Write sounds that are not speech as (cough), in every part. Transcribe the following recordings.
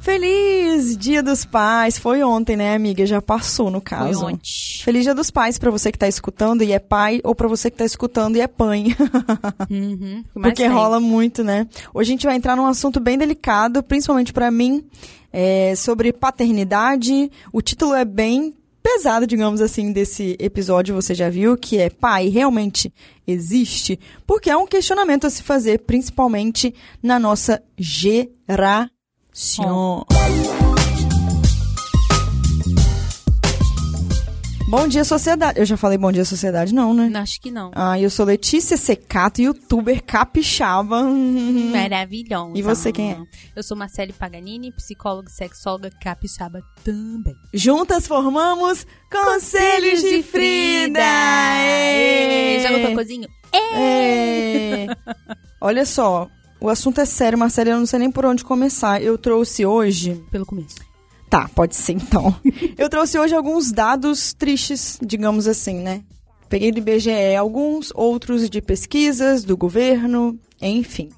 Feliz Dia dos Pais. Foi ontem, né, amiga? Já passou, no caso. Foi ontem. Feliz Dia dos Pais para você que tá escutando e é pai ou para você que tá escutando e é pai. Uhum. (laughs) Porque tem? rola muito, né? Hoje a gente vai entrar num assunto bem delicado, principalmente para mim, é, sobre paternidade. O título é bem pesado, digamos assim, desse episódio, você já viu, que é pai realmente existe? Porque é um questionamento a se fazer, principalmente na nossa geração. Bom dia, sociedade. Eu já falei bom dia, sociedade, não, né? Não, Acho que não. Ah, eu sou Letícia Secato, youtuber capixaba. (laughs) Maravilhosa. E você quem é? Eu sou Marcele Paganini, psicóloga e sexóloga capixaba também. Juntas formamos Conselhos de Frida! Ê, Ê! Já no cocôzinho? É. (laughs) Olha só, o assunto é sério, Marcela, eu não sei nem por onde começar. Eu trouxe hoje. Pelo começo. Tá, pode ser então. eu trouxe hoje alguns dados tristes, digamos assim, né? Peguei do IBGE alguns, outros de pesquisas, do governo, enfim.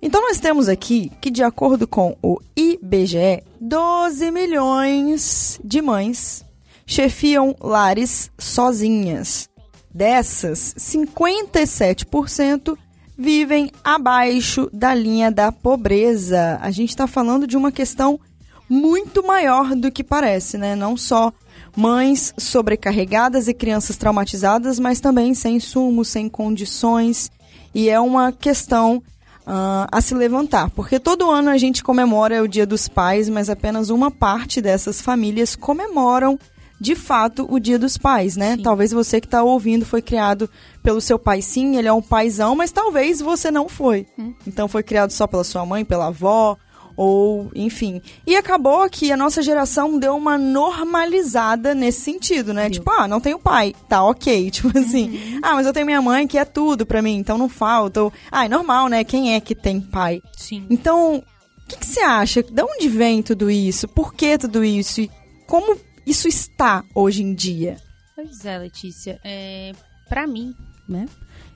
Então nós temos aqui que, de acordo com o IBGE, 12 milhões de mães chefiam lares sozinhas. Dessas, 57% vivem abaixo da linha da pobreza. A gente está falando de uma questão muito maior do que parece, né? Não só mães sobrecarregadas e crianças traumatizadas, mas também sem insumos, sem condições. E é uma questão ah, a se levantar, porque todo ano a gente comemora o Dia dos Pais, mas apenas uma parte dessas famílias comemoram de fato o Dia dos Pais, né? Sim. Talvez você que está ouvindo foi criado pelo seu pai, sim, ele é um paizão, mas talvez você não foi. Então foi criado só pela sua mãe, pela avó, ou enfim. E acabou que a nossa geração deu uma normalizada nesse sentido, né? Deu. Tipo, ah, não tenho pai, tá ok. (laughs) Tipo assim, ah, mas eu tenho minha mãe que é tudo pra mim, então não falta. Ou, ah, é normal, né? Quem é que tem pai? Sim. Então, o que, que você acha? De onde vem tudo isso? Por que tudo isso? E como isso está hoje em dia? Pois é, Letícia. É, pra mim, né?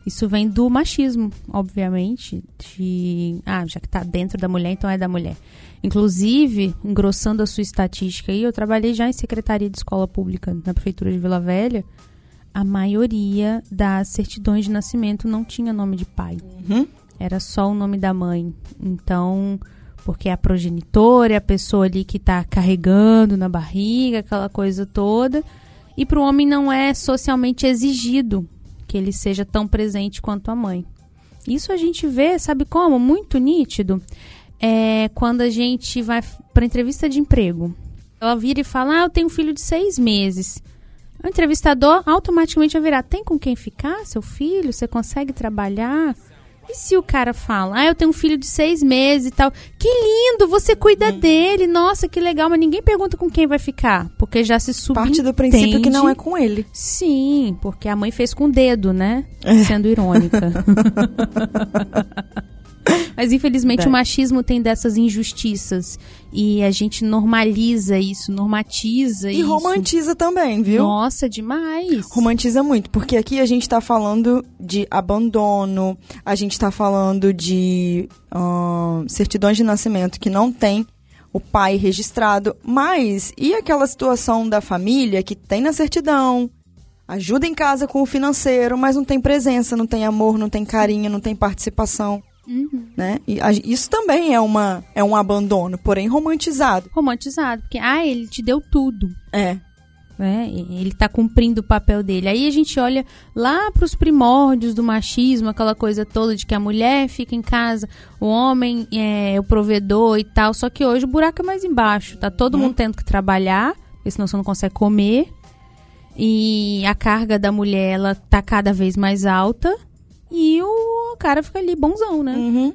Isso vem do machismo, obviamente. De. Ah, já que tá dentro da mulher, então é da mulher. Inclusive, engrossando a sua estatística aí, eu trabalhei já em secretaria de escola pública na prefeitura de Vila Velha. A maioria das certidões de nascimento não tinha nome de pai. Uhum. Era só o nome da mãe. Então, porque é a progenitora, é a pessoa ali que tá carregando na barriga, aquela coisa toda. E para o homem não é socialmente exigido que ele seja tão presente quanto a mãe. Isso a gente vê, sabe como? Muito nítido. É quando a gente vai para entrevista de emprego. Ela vira e fala: Ah, eu tenho um filho de seis meses. O entrevistador automaticamente vai virar: Tem com quem ficar, seu filho? Você consegue trabalhar? E se o cara fala, ah, eu tenho um filho de seis meses e tal. Que lindo, você cuida dele. Nossa, que legal, mas ninguém pergunta com quem vai ficar. Porque já se subentende. Parte do princípio que não é com ele. Sim, porque a mãe fez com o dedo, né? Sendo irônica. (laughs) (coughs) Mas infelizmente É. o machismo tem dessas injustiças. E a gente normaliza isso, normatiza E isso. romantiza também, viu? Nossa, demais. Romantiza muito, porque aqui a gente tá falando de abandono, a gente tá falando de ahn, certidões de nascimento que não tem o pai registrado, mas e aquela situação da família que tem na certidão, ajuda em casa com o financeiro, mas não tem presença, não tem amor, não tem carinho, não tem participação, Uhum. né? E a- isso também é, uma, é um abandono, porém romantizado. Romantizado, porque, ah, ele te deu tudo. É. né? Ele está cumprindo o papel dele. Aí a gente olha lá para os primórdios do machismo, aquela coisa toda de que a mulher fica em casa, o homem é o provedor e tal. Só que hoje o buraco é mais embaixo. Tá todo mundo tendo que trabalhar, porque senão você não consegue comer. E a carga da mulher ela tá cada vez mais alta. E o cara fica ali bonzão, né? Uhum.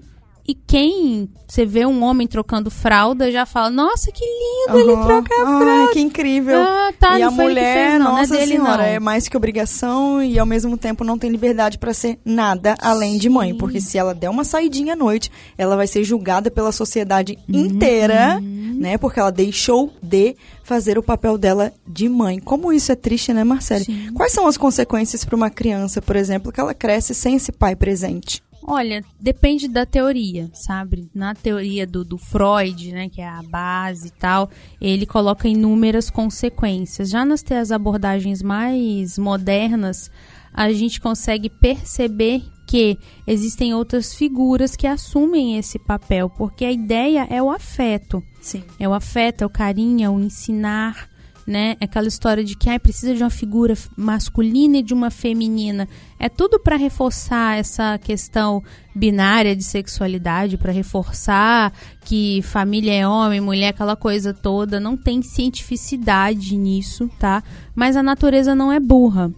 E quem você vê um homem trocando fralda já fala: Nossa, que lindo ele Aham. troca a fralda. que incrível. Ah, tá, e a ele mulher, fez, não, não é nossa dele, senhora, não. é mais que obrigação e ao mesmo tempo não tem liberdade pra ser nada além de mãe, porque se ela der uma saidinha à noite, ela vai ser julgada pela sociedade Uhum. inteira, né? Porque ela deixou de fazer o papel dela de mãe. Como isso é triste, né, Marcele? Sim. Quais são as consequências para uma criança, por exemplo, que ela cresce sem esse pai presente? Olha, depende da teoria, sabe? Na teoria do, do Freud, né, que é a base e tal, ele coloca inúmeras consequências. Já nas as abordagens mais modernas, a gente consegue perceber que existem outras figuras que assumem esse papel, porque a ideia é o afeto. Sim. É o afeto, é o carinho, é o ensinar, né? Aquela história de que ah, precisa de uma figura masculina e de uma feminina. É tudo para reforçar essa questão binária de sexualidade, para reforçar que família é homem, mulher, aquela coisa toda. Não tem cientificidade nisso, tá? Mas a natureza não é burra.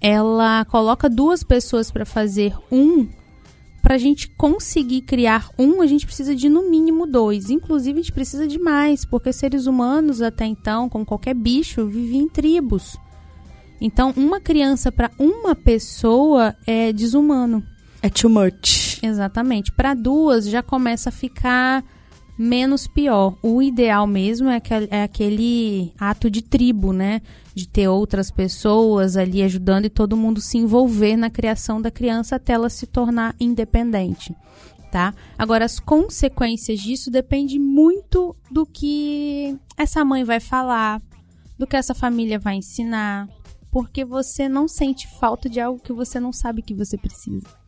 Ela coloca duas pessoas para fazer um para a gente conseguir criar um, a gente precisa de no mínimo dois. Inclusive, a gente precisa de mais, porque seres humanos, até então, como qualquer bicho, viviam em tribos. Então, uma criança para uma pessoa é desumano. É too much. Exatamente. Para duas, já começa a ficar menos pior. O ideal mesmo é, aquele, é aquele ato de tribo, né? De ter outras pessoas ali ajudando e todo mundo se envolver na criação da criança até ela se tornar independente. Tá? Agora, as consequências disso dependem muito do que essa mãe vai falar, do que essa família vai ensinar, porque você não sente falta de algo que você não sabe que você precisa.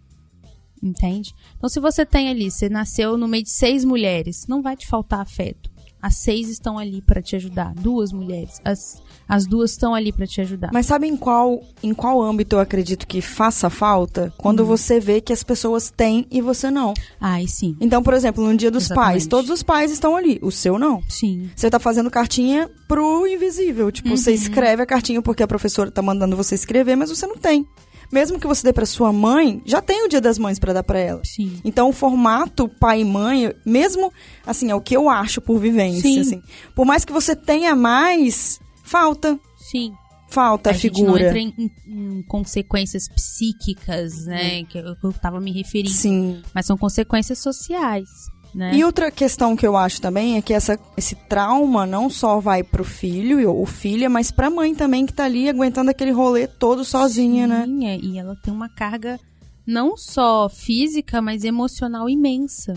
Entende? Então, se você tem ali, você nasceu no meio de seis mulheres, não vai te faltar afeto. As seis estão ali para te ajudar. Duas mulheres. As, as duas estão ali para te ajudar. Mas sabe em qual, em qual âmbito eu acredito que faça falta? Quando hum. você vê que as pessoas têm e você não. Ai, sim. Então, por exemplo, no dia dos Exatamente. pais, todos os pais estão ali. O seu não. Sim. Você tá fazendo cartinha pro invisível. Tipo, uhum. você escreve a cartinha porque a professora tá mandando você escrever, mas você não tem mesmo que você dê para sua mãe, já tem o Dia das Mães para dar para ela. Sim. Então o formato pai e mãe, mesmo assim, é o que eu acho por vivência, Sim. assim. Por mais que você tenha mais, falta. Sim. Falta a, a figura. Gente não entra em, em, consequências psíquicas, né, que eu, que eu tava me referindo. Sim. Mas são consequências sociais. Né? E outra questão que eu acho também é que essa, esse trauma não só vai pro filho ou filha, mas pra mãe também que tá ali aguentando aquele rolê todo sozinha, né? Sim, né? É, e ela tem uma carga não só física, mas emocional imensa.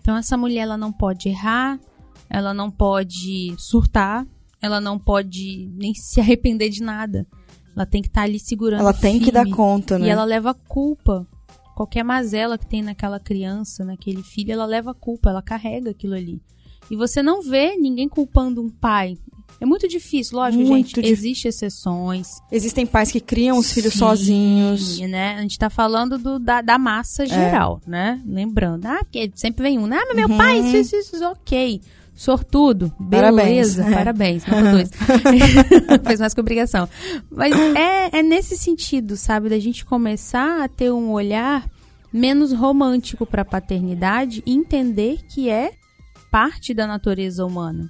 Então essa mulher ela não pode errar, ela não pode surtar, ela não pode nem se arrepender de nada. Ela tem que estar tá ali segurando. Ela tem que dar conta, né? E ela leva culpa qualquer mazela que tem naquela criança, naquele filho, ela leva a culpa, ela carrega aquilo ali. E você não vê ninguém culpando um pai. É muito difícil, lógico, muito gente. Difícil. Existem exceções. Existem pais que criam os filhos sozinhos. né? A gente tá falando do, da, da massa é. geral, é. né? Lembrando. Ah, porque sempre vem um, ah, mas meu uhum. pai, isso, isso, isso, ok. Sortudo, beleza, parabéns, parabéns dois. Fez mais que obrigação. Mas é, é nesse sentido, sabe, da gente começar a ter um olhar menos romântico para a paternidade e entender que é parte da natureza humana.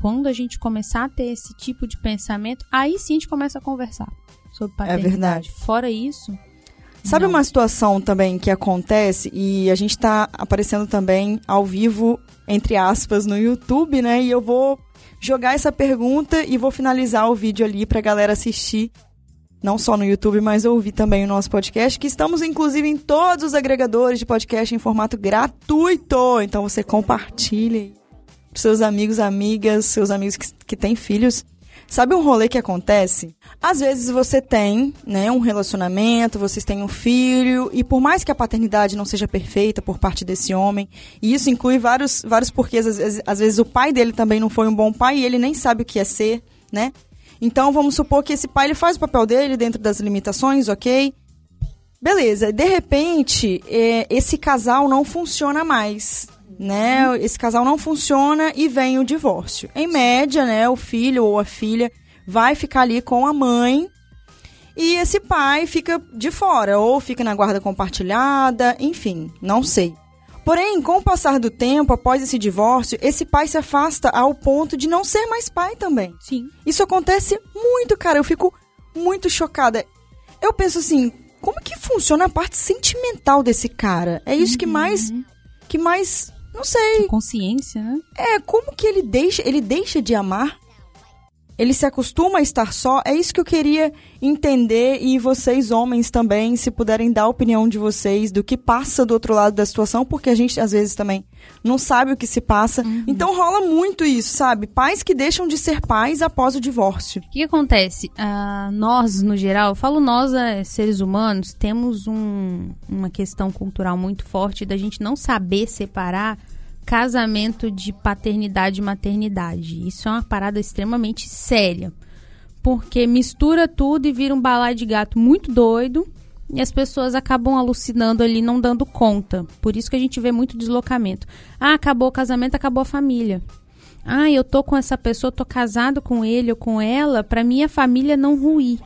Quando a gente começar a ter esse tipo de pensamento, aí sim a gente começa a conversar sobre é paternidade. É verdade. Fora isso, Sabe Não. uma situação também que acontece e a gente está aparecendo também ao vivo, entre aspas, no YouTube, né? E eu vou jogar essa pergunta e vou finalizar o vídeo ali para a galera assistir. Não só no YouTube, mas ouvir também o nosso podcast, que estamos inclusive em todos os agregadores de podcast em formato gratuito. Então você compartilhe para seus amigos, amigas, seus amigos que, que têm filhos Sabe um rolê que acontece? Às vezes você tem, né, um relacionamento, vocês têm um filho, e por mais que a paternidade não seja perfeita por parte desse homem, e isso inclui vários, vários porquês, às vezes, às vezes o pai dele também não foi um bom pai e ele nem sabe o que é ser, né? Então vamos supor que esse pai ele faz o papel dele dentro das limitações, ok? Beleza, de repente, é, esse casal não funciona mais né? Esse casal não funciona e vem o divórcio. Em média, né, o filho ou a filha vai ficar ali com a mãe e esse pai fica de fora ou fica na guarda compartilhada, enfim, não sei. Porém, com o passar do tempo, após esse divórcio, esse pai se afasta ao ponto de não ser mais pai também. Sim. Isso acontece muito, cara. Eu fico muito chocada. Eu penso assim, como que funciona a parte sentimental desse cara? É isso uhum. que mais que mais não sei. consciência, né? É, como que ele deixa, ele deixa de amar? Ele se acostuma a estar só? É isso que eu queria entender e vocês, homens, também, se puderem dar a opinião de vocês do que passa do outro lado da situação, porque a gente, às vezes, também não sabe o que se passa. Uhum. Então rola muito isso, sabe? Pais que deixam de ser pais após o divórcio. O que, acontece? Uh, nós, no geral, eu falo nós, é, seres humanos, temos um, uma questão cultural muito forte da gente não saber separar casamento de paternidade e maternidade. Isso é uma parada extremamente séria. Porque mistura tudo e vira um balai de gato muito doido e as pessoas acabam alucinando ali, não dando conta. Por isso que a gente vê muito deslocamento. Ah, acabou o casamento, acabou a família. Ah, eu tô com essa pessoa, tô casado com ele ou com ela, para minha família não ruir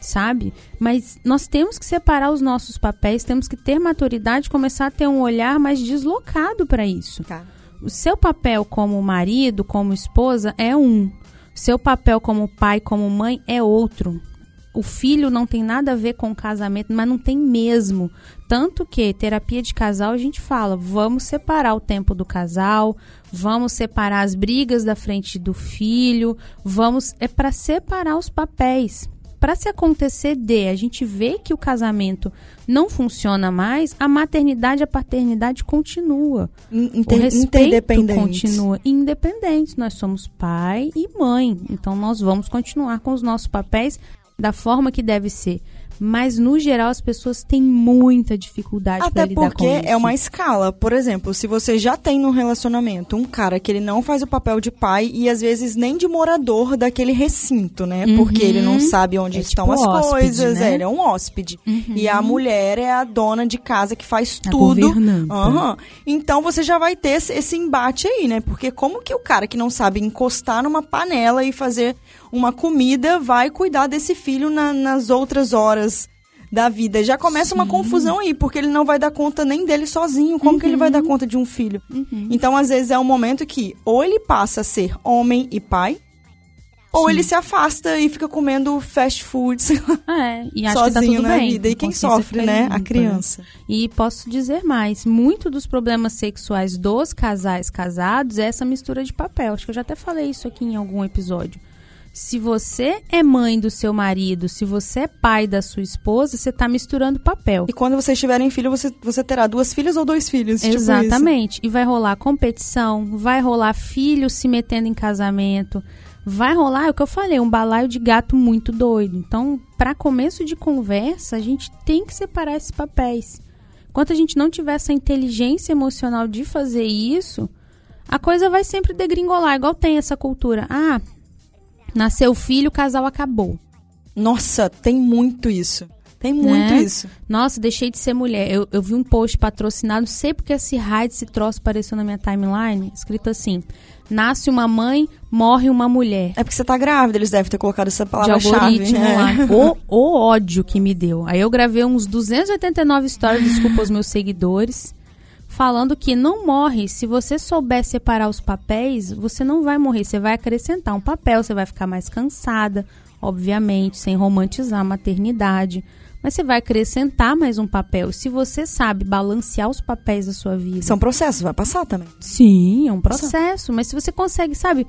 sabe? Mas nós temos que separar os nossos papéis, temos que ter maturidade, começar a ter um olhar mais deslocado para isso. Tá. O seu papel como marido, como esposa é um. O seu papel como pai, como mãe é outro. O filho não tem nada a ver com o casamento, mas não tem mesmo. Tanto que terapia de casal a gente fala, vamos separar o tempo do casal, vamos separar as brigas da frente do filho, vamos é para separar os papéis para se acontecer de a gente ver que o casamento não funciona mais, a maternidade e a paternidade continua. Inter o respeito continua independente. Nós somos pai e mãe, então nós vamos continuar com os nossos papéis da forma que deve ser. Mas, no geral, as pessoas têm muita dificuldade para lidar com isso. Até porque é uma escala. Por exemplo, se você já tem no relacionamento um cara que ele não faz o papel de pai e, às vezes, nem de morador daquele recinto, né? Uhum. Porque ele não sabe onde é estão tipo as hóspede, coisas. Né? É, ele é um hóspede. Uhum. E a mulher é a dona de casa que faz a tudo. Uhum. Então, você já vai ter esse embate aí, né? Porque como que o cara que não sabe encostar numa panela e fazer uma comida vai cuidar desse filho na, nas outras horas da vida. Já começa Sim. uma confusão aí, porque ele não vai dar conta nem dele sozinho. Como uhum. que ele vai dar uhum. conta de um filho? Uhum. Então, às vezes, é um momento que ou ele passa a ser homem e pai, ou Sim. ele se afasta e fica comendo fast food (laughs) é, e acha sozinho que tá tudo na bem. vida. E quem sofre, né? Limpa. A criança. E posso dizer mais, muito dos problemas sexuais dos casais casados é essa mistura de papel. Acho que eu já até falei isso aqui em algum episódio. Se você é mãe do seu marido, se você é pai da sua esposa, você está misturando papel. E quando vocês tiverem filho, você, você terá duas filhas ou dois filhos? Tipo Exatamente. Tipo e vai rolar competição, vai rolar filhos se metendo em casamento, vai rolar, é o que eu falei, um balaio de gato muito doido. Então, para começo de conversa, a gente tem que separar esses papéis. Enquanto a gente não tiver essa inteligência emocional de fazer isso, a coisa vai sempre degringolar, igual tem essa cultura. Ah, Nasceu filho, o casal acabou. Nossa, tem muito isso. Tem muito né? isso. Nossa, deixei de ser mulher. Eu, eu vi um post patrocinado, sei porque esse raio, esse troço apareceu na minha timeline, escrito assim: Nasce uma mãe, morre uma mulher. É porque você tá grávida, eles devem ter colocado essa palavra-chave. É. lá. (laughs) O, o ódio que me deu. Aí eu gravei uns 289 stories, desculpa os meus seguidores falando que não morre. Se você souber separar os papéis, você não vai morrer. Você vai acrescentar um papel, você vai ficar mais cansada, obviamente, sem romantizar a maternidade. Mas você vai acrescentar mais um papel. Se você sabe balancear os papéis da sua vida. São processos, vai passar também. Sim, é um processo. Mas se você consegue, sabe,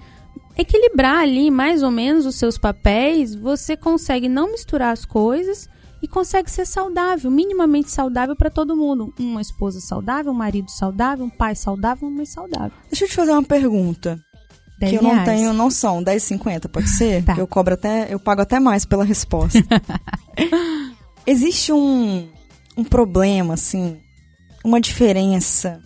equilibrar ali mais ou menos os seus papéis, você consegue não misturar as coisas e consegue ser saudável, minimamente saudável para todo mundo. Uma esposa saudável, um marido saudável, um pai saudável, uma mãe saudável. Deixa eu te fazer uma pergunta. que eu não tenho noção. 10,50 pode ser? (laughs) tá. Eu cobro até, eu pago até mais pela resposta. (laughs) Existe um, um problema, assim, uma diferença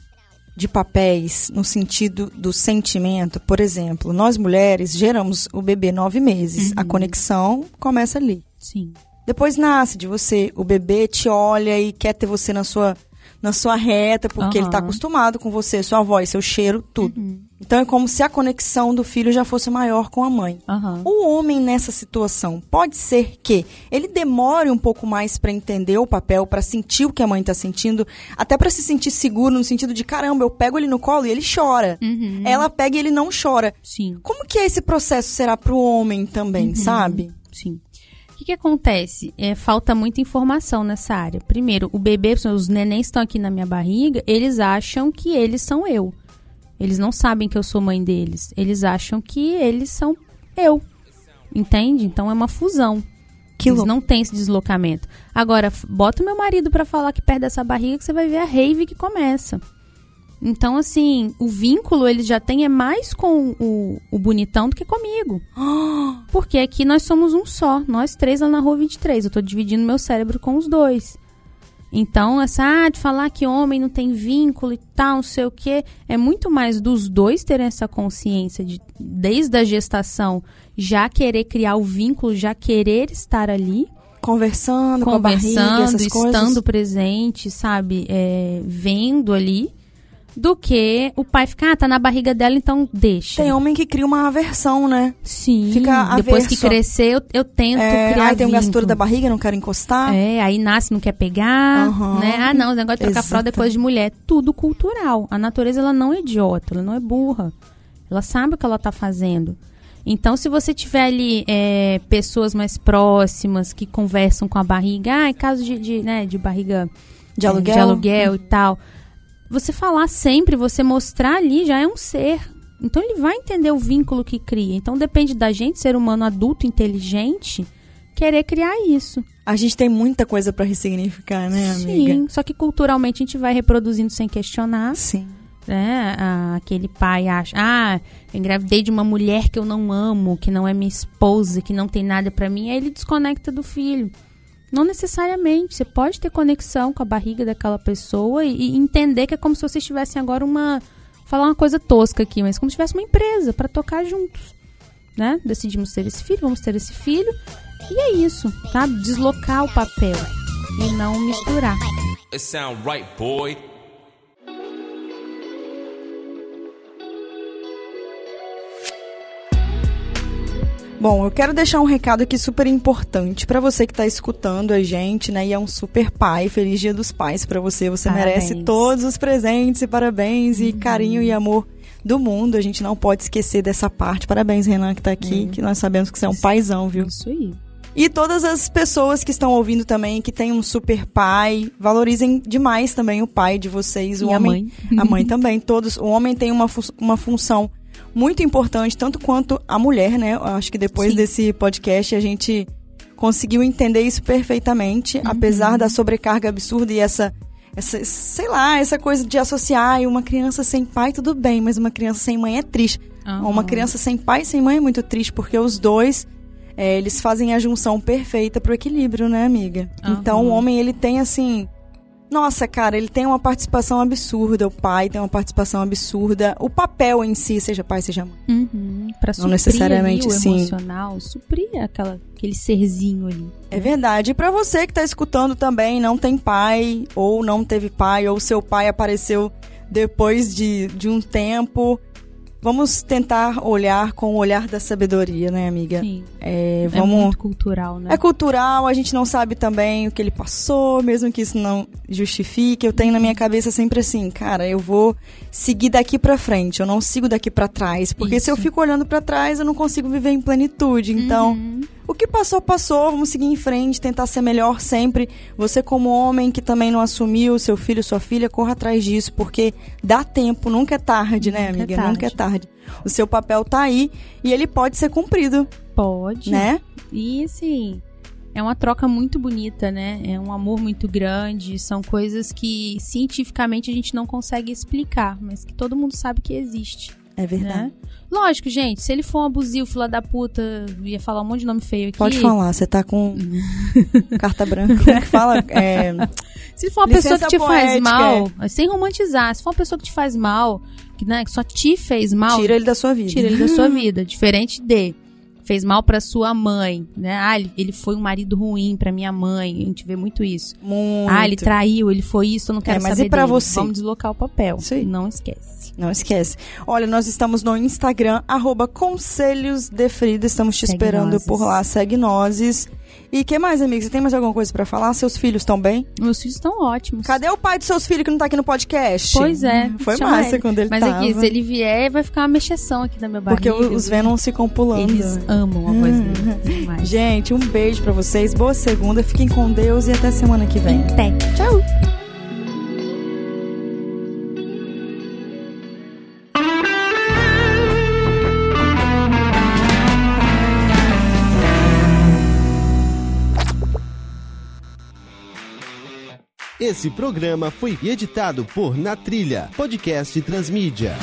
de papéis no sentido do sentimento. Por exemplo, nós mulheres geramos o bebê nove meses. Uhum. A conexão começa ali. Sim. Depois nasce de você. O bebê te olha e quer ter você na sua, na sua reta, porque uhum. ele está acostumado com você, sua voz, seu cheiro, tudo. Uhum. Então é como se a conexão do filho já fosse maior com a mãe. Uhum. O homem nessa situação pode ser que ele demore um pouco mais para entender o papel, para sentir o que a mãe está sentindo, até para se sentir seguro no sentido de caramba, eu pego ele no colo e ele chora. Uhum. Ela pega e ele não chora. Sim. Como que é esse processo será para o homem também, uhum. sabe? Sim que, que acontece? É, falta muita informação nessa área. Primeiro, o bebê, os nenéns estão aqui na minha barriga, eles acham que eles são eu. Eles não sabem que eu sou mãe deles. Eles acham que eles são eu. Entende? Então é uma fusão. Que Eles não tem esse deslocamento. Agora, bota o meu marido pra falar que perto dessa barriga que você vai ver a rave que começa. Então, assim, o vínculo ele já tem é mais com o, o bonitão do que comigo. (gasps) Porque aqui nós somos um só, nós três lá na rua 23. Eu tô dividindo meu cérebro com os dois. Então, essa ah, de falar que homem não tem vínculo e tal, não sei o quê, é muito mais dos dois terem essa consciência de, desde a gestação, já querer criar o vínculo, já querer estar ali, Conversando, com a barriga, conversando, essas estando coisas. presente, sabe? É, vendo ali, do que o pai ficar, ah, tá na barriga dela, então deixa. Tem homem que cria uma aversão, né? Sim, fica depois que crescer, eu, eu tento É, criar ai, tem um gastura da barriga, não quero encostar. É, aí nasce, não quer pegar, Aham. né? Ah, não, o negócio de trocar fralda depois de mulher. Tudo cultural. A natureza, ela não é idiota, ela não é burra. Ela sabe o que ela tá fazendo. Então, se você tiver ali é, pessoas mais próximas que conversam com a barriga, ah, em caso de, de, né, de barriga De é, aluguel. de aluguel e tal, você falar sempre, você mostrar ali já é um ser. Então ele vai entender o vínculo que cria. Então depende da gente, ser humano adulto, inteligente, querer criar isso. A gente tem muita coisa pra ressignificar, né, amiga? Sim, só que culturalmente a gente vai reproduzindo sem questionar, Sim. né? Aquele pai acha, ah, engravidei de uma mulher que eu não amo, que não é minha esposa, que não tem nada pra mim, aí ele desconecta do filho. Não necessariamente, você pode ter conexão com a barriga daquela pessoa e, e entender que é como se vocês tivessem agora uma falar uma coisa tosca aqui, mas como se tivesse uma empresa pra tocar juntos, né? Decidimos ter esse filho, vamos ter esse filho. E é isso, tá? Deslocar o papel e não misturar. It sound right, boy. Bom, eu quero deixar um recado aqui super importante pra você que tá escutando a gente, né? E é um super pai. Feliz Dia dos Pais pra você. Você Parabéns. merece todos os presentes e parabéns e carinho e amor do mundo. A gente não pode esquecer dessa parte. Parabéns, Renan, que tá aqui, que nós sabemos que você é um paizão, viu? Isso aí. E todas as pessoas que estão ouvindo também, que tem um super pai, valorizem demais também o pai de vocês. O E a homem, a mãe (laughs) também. Todos. O homem tem uma, fu- uma função muito importante, tanto quanto a mulher, né? Eu acho que depois Sim. desse podcast a gente conseguiu entender isso perfeitamente, Uhum. apesar da sobrecarga absurda e essa. Essa, sei lá, essa coisa de associar "Ai, uma criança sem pai, tudo bem, mas uma criança sem mãe é triste. Aham. Uma criança sem pai e sem mãe é muito triste, porque os dois, é, eles fazem a junção perfeita pro equilíbrio, né, amiga? Aham. Então, o homem, ele tem, assim... Nossa, cara, ele tem uma participação absurda. O pai tem uma participação absurda. O papel em si, seja pai, seja mãe. Uhum, pra suprir necessariamente, ali o sim. emocional, suprir aquela, aquele serzinho ali. É verdade. E pra você que tá escutando também, não tem pai, ou não teve pai, ou seu pai apareceu depois de, de um tempo... Vamos tentar olhar com o olhar da sabedoria, né, amiga? Sim. É, É vamos... muito cultural, né? É cultural, a gente não sabe também o que ele passou, mesmo que isso não justifique. Eu tenho na minha cabeça sempre assim, cara, eu vou seguir daqui pra frente, eu não sigo daqui pra trás, porque se eu Isso. fico olhando pra trás, eu não consigo viver em plenitude. Então, Uhum. O que passou passou, vamos seguir em frente, tentar ser melhor sempre. Você como homem que também não assumiu seu filho, sua filha, corra atrás disso, porque dá tempo, nunca é tarde, né, Nunca é amiga? Nunca é tarde. tarde. O seu papel tá aí e ele pode ser cumprido, Pode. né? E assim, é uma troca muito bonita, né? É um amor muito grande. São coisas que cientificamente a gente não consegue explicar, mas que todo mundo sabe que existe, É verdade. né? Lógico, gente, se ele for um abusivo, fila da puta, ia falar um monte de nome feio aqui. Pode falar, você tá com (laughs) carta branca. Como que fala? É, Se for uma pessoa Licença que te faz poética, mal, sem romantizar, se for uma pessoa que te faz mal, que, né, que só te fez mal, tira ele da sua vida. tira ele da sua vida. Diferente de fez mal pra sua mãe, né? Ah, ele, foi um marido ruim pra minha mãe. A gente vê muito isso. Muito. Ah, ele traiu, ele foi isso, eu não quero É, mas saber e pra dele. você? Vamos deslocar o papel. Isso aí. Não esquece. Não esquece. Olha, nós estamos no Instagram, arroba Conselhos de Frida. Estamos te Segue esperando nozes. por lá. Segue nozes. E que mais, amigo? Você tem mais alguma coisa pra falar? Seus filhos estão bem? Meus filhos estão ótimos. Cadê o pai dos seus filhos que não tá aqui no podcast? Pois é. Foi massa ele. quando ele Mas tava. aqui, se ele vier, vai ficar uma mexeção aqui na minha Porque barriga. os Venom ficam pulando. Eles amam a voz hum. dele. Assim, Gente, um beijo para vocês, boa segunda, fiquem com Deus e até semana que vem. Até. Tchau. Esse programa foi editado por Na Trilha, podcast Transmídia.